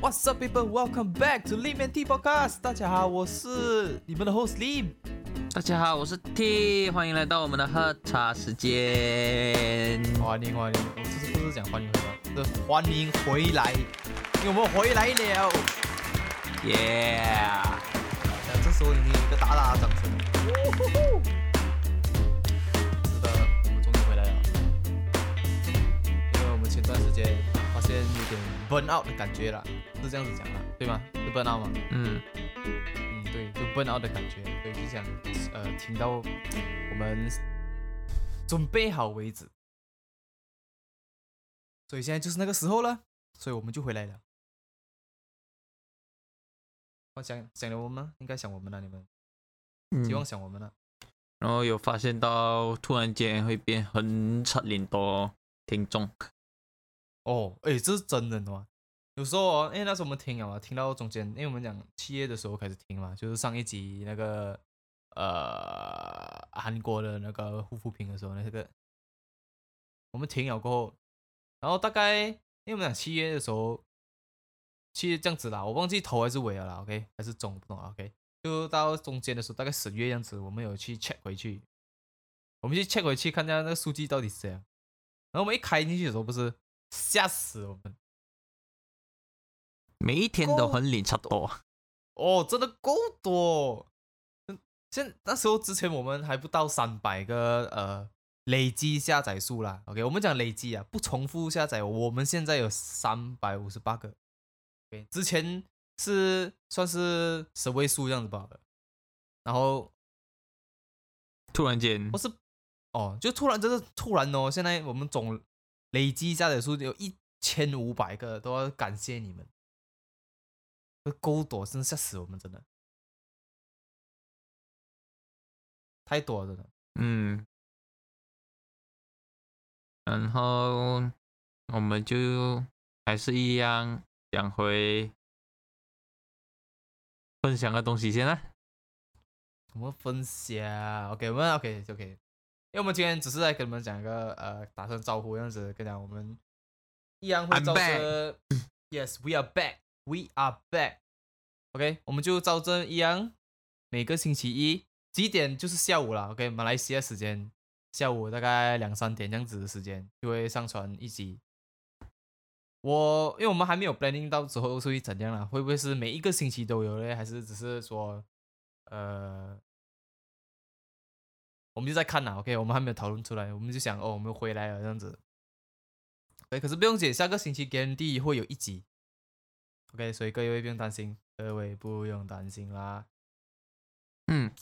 What's up, people? Welcome back to Lim and T Podcast. 大家好，我是你们的 host Lim。大家好，我是 T，欢迎来到我们的喝茶时间。欢迎欢迎，我这次不是讲欢迎回来，是欢迎回来，因为我们回来了。Yeah，那这时候你听一个大大的掌声。是的，我们终于回来了。因为我们前段时间发现有点 burn out 的感觉了，是这样子讲啦，对吗？是 burn out 吗？嗯，嗯，对，就 burn out 的感觉，所以就想呃听到我们准备好为止。所以现在就是那个时候了，所以我们就回来了。我想想了我们吗？应该想我们了，你们希望嗯想我们了。然后有发现到突然间会变很差很多听众，哦，哎，这是真的吗？有时候哦，因为那时候我们听了嘛，听到中间，因为我们讲七月的时候开始听嘛，就是上一集那个呃韩国的那个护肤品的时候，那个我们停了过后，然后大概因为我们讲七月的时候，七月这样子啦，我忘记头还是尾了啦，OK，还是中不懂，OK，就到中间的时候，大概十月这样子，我们有去 check 回去，我们去 check 回去看一下那个数据到底是怎样，然后我们一开进去的时候，不是吓死我们。每一天都很领差多。哦，真的够多。嗯，现那时候之前我们还不到三百个呃累积下载数啦。OK，我们讲累积啊，不重复下载，我们现在有三百五十八个。OK，之前是算是十位数这样子吧，然后突然间不，是哦，就突然真的突然哦，现在我们总累积下载数有一千五百个，都要感谢你们。这够多，真的吓死我们，真的太多了，真的。嗯，然后我们就还是一样讲回分享的东西先啦。我们分享，OK，我们 OK OK，因为我们今天只是在跟你们讲一个呃，打声招呼这样子，跟讲我们一样会 I'm 照着，Yes，we are back，we are back。OK，我们就照着一样，每个星期一几点？就是下午了，OK，马来西亚时间下午大概两三点这样子的时间就会上传一集。我因为我们还没有 planning 到之后会怎样啦，会不会是每一个星期都有嘞，还是只是说呃，我们就在看啊，OK，我们还没有讨论出来，我们就想哦，我们回来了这样子。对，可是不用紧，下个星期 guarantee 会有一集，OK，所以各位不用担心，各位不用担心啦。嗯，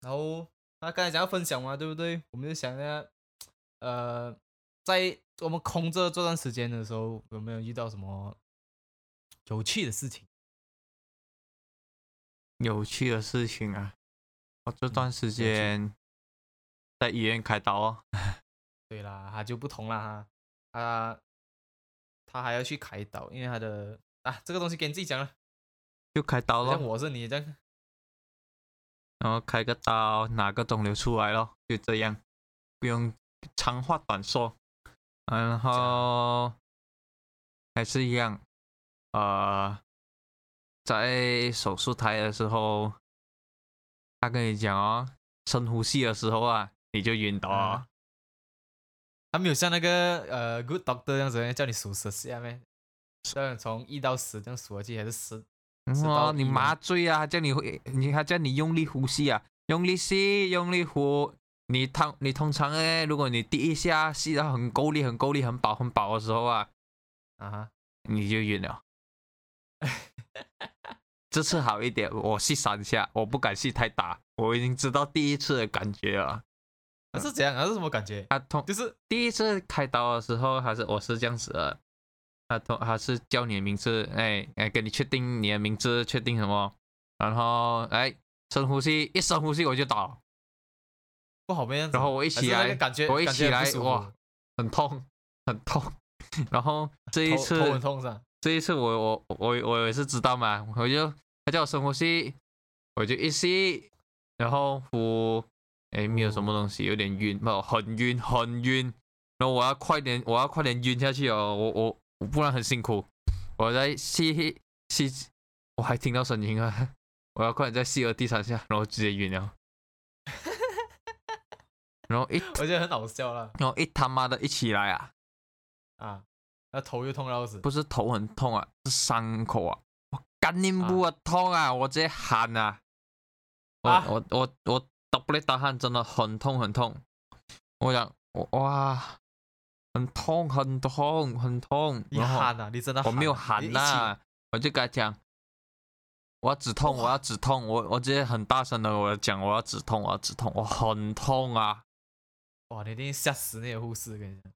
然后那刚才讲要分享嘛，对不对？我们就想一下，呃，在我们空着这段时间的时候，有没有遇到什么有趣的事情？有趣的事情啊，我这段时间在医院开刀哦。对啦，他就不同啦，他他还要去开刀，因为他的啊这个东西给你自己讲了，就开刀像，我是你这样，然后开个刀，拿个肿瘤出来咯，就这样，不用长话短说。然后还是一样，呃，在手术台的时候，他跟你讲哦，深呼吸的时候啊，你就晕倒。他没有像那个呃 Good Doctor 这样子叫你数十下面？叫你从一到十这样数下去，还是十？知道哦，你麻醉啊，他叫你会，你他叫你用力呼吸啊，用力吸，用力呼。你通你通常诶，如果你第一下吸到很够力、很够力、很饱、很饱的时候啊，啊哈，你就晕了。这次好一点，我吸三下，我不敢吸太大，我已经知道第一次的感觉了。那是怎样？啊？是什么感觉？他痛就是第一次开刀的时候，还是我是这样子的，他痛他是叫你的名字，哎哎，跟你确定你的名字，确定什么，然后哎深呼吸，一深呼吸我就倒，不好没样子。然后我一起来感觉，我一起来哇，很痛很痛，然后这一头次头很痛是吧？这一次我我我我也是知道嘛，我就他叫我深呼吸，我就一吸，然后呼，哎没有什么东西，有点晕，没有很晕很晕，然后我要快点我要快点晕下去哦，我我我不然很辛苦，我我在吸吸，我还听到声音啊！我要快点再吸了第三下，然后直接晕了。然后一，我觉得很好笑了然后一他妈的一起来啊，啊，那头又痛到死，不是头很痛啊，是伤口啊，我干你不啊痛啊，我直接喊啊！我啊我我我打不来打汗，真的很痛很痛。我想，我哇，很痛很痛很痛。你喊啊，你真的我没有啊喊你一起呐、我就跟他讲，我要止痛，我要止痛，我我直接很大声的我讲，我要止痛，我要止痛，我很痛啊！哇，你一定吓死那些护士，跟你讲。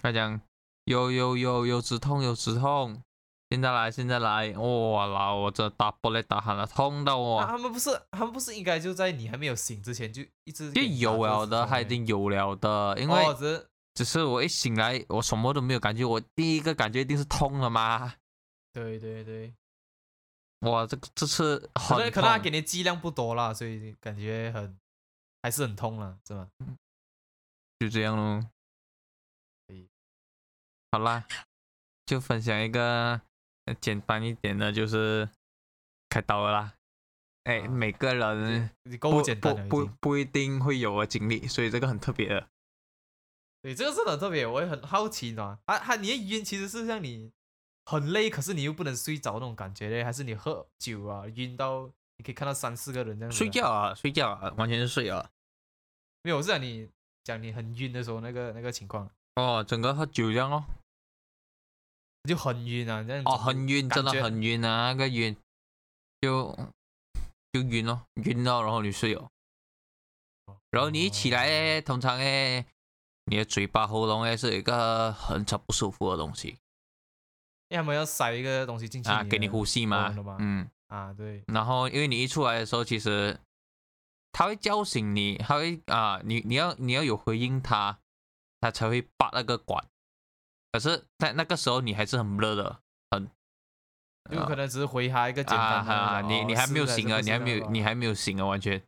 他讲有有有有止痛有止痛，现在来现在来，哇啦，我这打玻璃打喊了，痛到我。啊，他们不是，他们不是应该就在你还没有醒之前就一直就有了的，他已经有了的，因为哦，只是只是我一醒来，我什么都没有感觉，我第一个感觉一定是痛了吗？对对对，哇，这个这次可很能可能他痛给你剂量不多啦，所以感觉很还是很痛了，是吧？就这样咯可以。好啦，就分享一个呃简单一点的，就是开刀了啦。哎，啊每个人不不不。不一定会有的经历，所以这个很特别的。对，这个是很特别，我也很好奇，你知道吗？啊，他你的晕其实是像你很累，可是你又不能睡着那种感觉嘞，还是你喝酒啊晕到你可以看到三四个人这样子？睡？觉啊，睡觉啊，完全是睡啊。没有，我是讲你讲你很晕的时候那个那个情况，哦，整个喝酒这样哦。就很晕啊，这样哦，很晕，真的很晕啊，那个晕，就就晕咯，晕到然后你睡哦，然后你一起来哦。诶，通常诶，你的嘴巴、喉咙诶是一个很超不舒服的东西。因为他们要塞一个东西进去啊，给你呼吸嘛喉咙的嘛，嗯，啊，对，然后因为你一出来的时候，其实他会叫醒你，他会啊，你你要你要有回应他，他才会拔那个管。可是，在那个时候你还是很热的，很有可能只是回他一个简单的啊啊，那种，哦你你还没有醒啊，你还没有你。还没有醒啊，完全。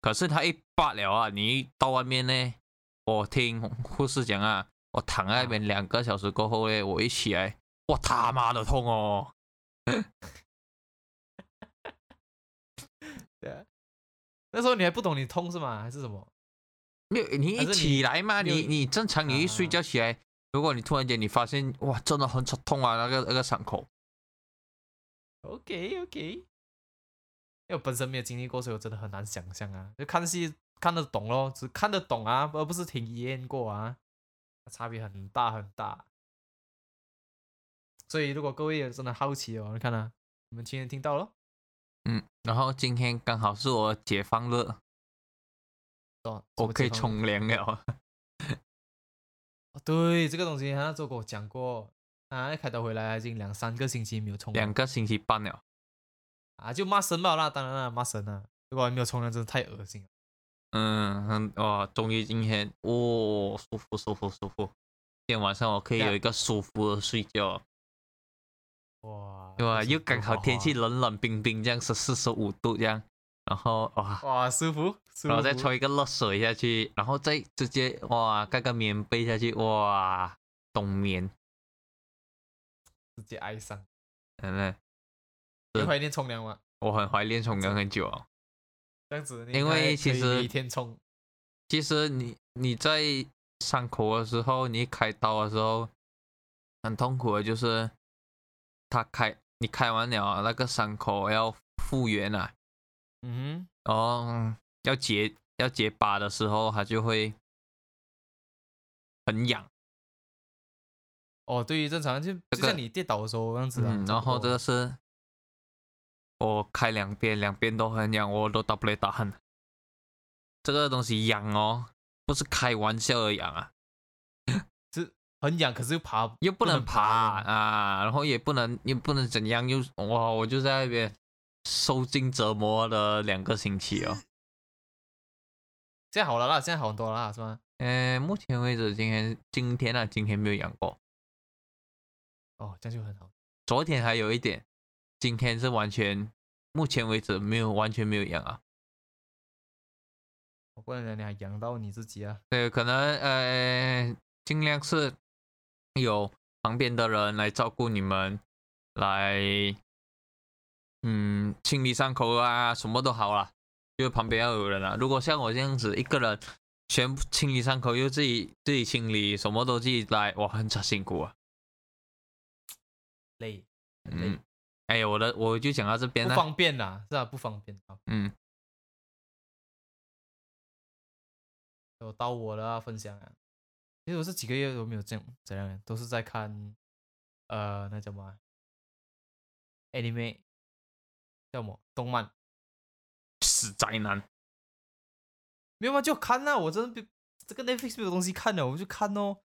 可是他一拔了啊，你一到外面呢，我听护士讲啊，我躺在那边两个小时过后呢，我一起来，我他妈的痛哦！对啊，那时候你还不懂你痛是吗？还是什么？没有，你一起来嘛，你你正常你一睡啊觉起来，如果你突然间你发现哇，真的很痛啊，那个那个伤口，OK OK，因为我本身没有经历过，所以我真的很难想象啊。就看戏看得懂咯，只看得懂啊，而不是体验过啊，差别很大很大。所以如果各位有真的好奇哦，你看啊，你们今天听到了，嗯，然后今天刚好是我解放日，哦，我可以冲凉了。对，这个东西他那时候跟我讲过啊，开刀回来已经两三个星期没有冲凉两个星期半了，啊，就骂神吧那，当然了，骂神啊，如果还没有冲凉，真的太恶心了。嗯，很哇，终于今天哦，舒服舒服舒服，今天晚上我可以有一个舒服的睡觉，哇，对吧？又刚好天气啊冷冷冰冰，这样是四十五度这样，然后哇，哇，舒服，舒服，然后再抽一个热水下去，然后再直接哇盖个棉被下去，哇，冬眠，直接爱上。真的，你怀念冲凉吗？我很怀念冲凉很久哦。这样子，因为其实每天冲，其实你你在伤口的时候，你开刀的时候，很痛苦的，就是他开你开完了啊那个伤口要复原啊，嗯然后要结要结疤的时候，它就会很痒，哦，对于正常就这个就像你跌倒的时候这样子然后这个是我开两边，两边都很痒，我都打不来打鼾。这个东西痒哦，不是开玩笑的痒啊。很痒，可是又爬又不能爬啊，然后也不能又不能怎样，又哇，我就在那边受尽折磨了两个星期哦。现在好了啦，现在好很多了啦，是吗？嗯，目前为止，今天今天啊，今天没有养过，哦，这样就很好。昨天还有一点，今天是完全，目前为止没有完全没有养啊。我不能讲你还养到你自己啊。对，可能呃，尽量是有旁边的人来照顾你们，来，嗯，清理伤口啊，什么都好啦，就旁边要有人啊。如果像我这样子一个人，全部清理伤口又自己自己清理，什么都自己来，哇，很辛苦啊。累，嗯，哎呀，我的我就讲到这边不。方便啦，是啊，不方便。啊，嗯，有到我了啊，分享啊。其实我这几个月都没有这样怎样，都是在看，呃，那叫什么啊？anime 叫什么？动漫？死宅男。没有吗？就看呐、我真的不这个 Netflix 没有东西看了，我就看哦，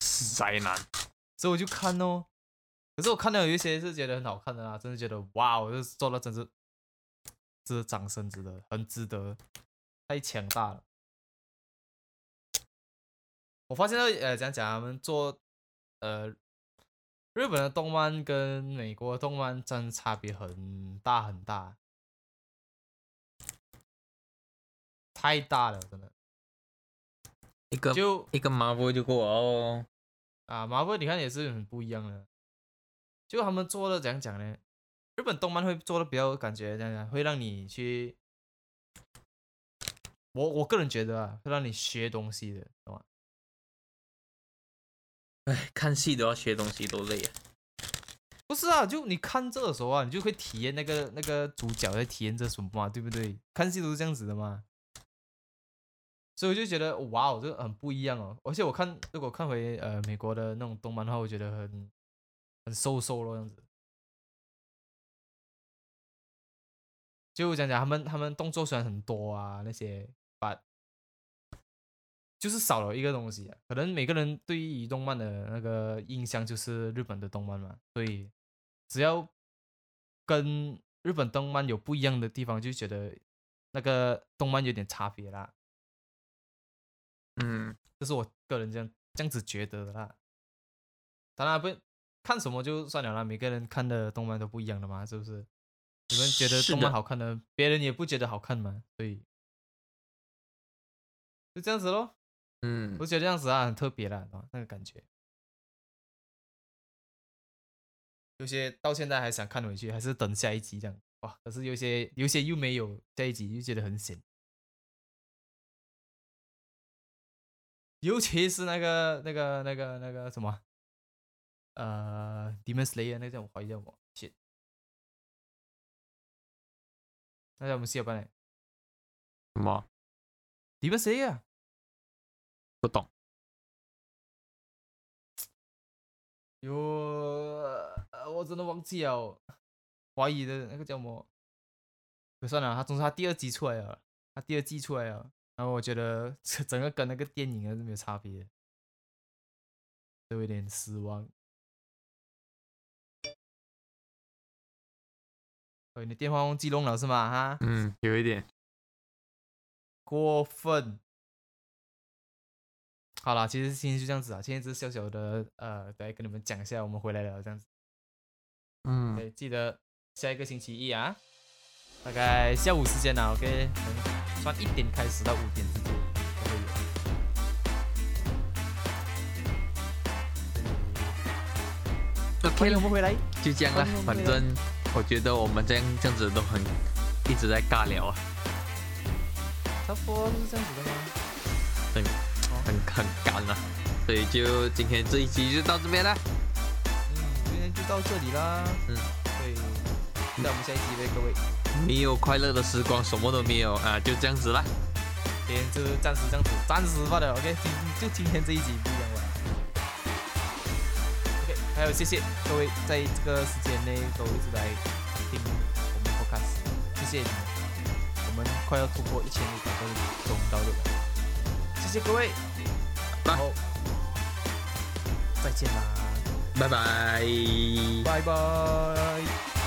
死宅男。所以我就看哦。可是我看到有一些是觉得很好看的啦，真的觉得哇，我就做了真是值得掌声，值得很值得，太强大了。我发现到呃，讲讲他们做呃日本的动漫跟美国的动漫真的差别很大很大，太大了，真的。一个就一个 Marvel 就够了哦。啊，麻布你看也是很不一样的，就他们做的怎样讲呢？日本动漫会做的比较感觉这样讲，会让你去，我我个人觉得啊，会让你学东西的，懂吗？哎，看戏都要学东西，多累啊！不是啊，就你看这的时候啊，你就会体验那个那个主角在体验这什么嘛，对不对？看戏都是这样子的嘛，所以我就觉得哇哦，这个很不一样哦。而且我看如果看回呃美国的那种动漫的话，我觉得很很瘦瘦咯，样子。就讲讲他们他们动作虽然很多啊那些，把就是少了一个东西啊。可能每个人对于动漫的那个印象就是日本的动漫嘛，所以只要跟日本动漫有不一样的地方，就觉得那个动漫有点差别啦。嗯，这是我个人这样这样子觉得的啦。当然不看什么就算了啦，每个人看的动漫都不一样的嘛，是不是？你们觉得动漫好看的，别人也不觉得好看嘛，所以就这样子咯。嗯我，觉得这样子啊很特别啦，那个感觉。有些到现在还想看回去，还是等下一集这样哇。可是有些有些又没有下一集，又觉得很闲。尤其是那个那个那个那个什么，呃，Demon Slayer 那个叫我怀疑叫什么？shit，那叫我们下班嘞什么，Demon Slayer 不懂？有，呃，我真的忘记了，怀疑的那个叫什么？可算了，他总之他第二集出来了，他第二季出来了，然后我觉得这 整个跟那个电影还是没有差别，都有点失望。哦，你的电话忘记弄了是吗？哈，嗯，有一点。过分。好啦，其实今天就这样子啊，今天只是小小的呃，来跟你们讲一下，我们回来了这样子。嗯，对，记得下一个星期一啊，大概下午时间啊，OK，从算一点开始到五点之间都会有。OK 欢迎我，们回来，就这样了欢迎我。们回来反正我觉得我们这样这样子都很一直在尬聊啊，差不多是这样子的吗？很很很干啊。所以就今天这一期就到这边了。嗯，今天就到这里啦。嗯，对，那我们下一集呗，各位。没有快乐的时光，什么都没有啊，就这样子啦。今天就暂时这样子，暂时罢了，OK，今就今天这一集不一样了。OK，还有谢谢各位在这个时间内都一直来听我们 Podcast，谢谢你们，我们快要突破一千五百个中到的了，谢谢各位，然后再见啦，拜拜。拜拜。